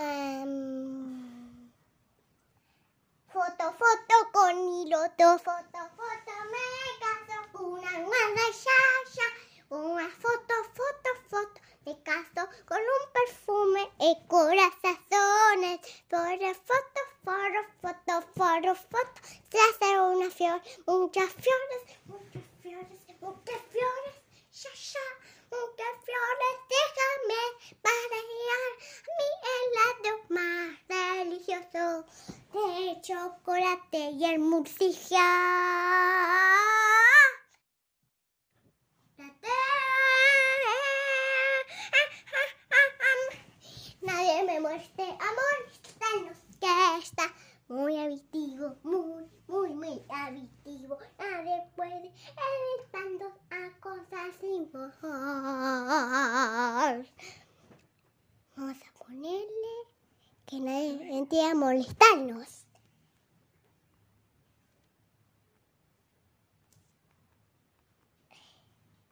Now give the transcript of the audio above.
Em, foto, foto con hiloto, foto, foto, me caso, una guarda ya, una foto, foto, foto, me caso con un perfume y corazones, foto, foto, foto, foto, foto, foto, se hace una flor, muchas flores, muchas flores, muchas flores, ya, ya, muchas flores, déjame para de chocolate y murcia. Nadie me muestre amor, danos que está muy adictivo, muy, muy, muy adictivo. Nadie puede evitando a cosas sin Vamos a ponerle que nadie entienda molestarnos.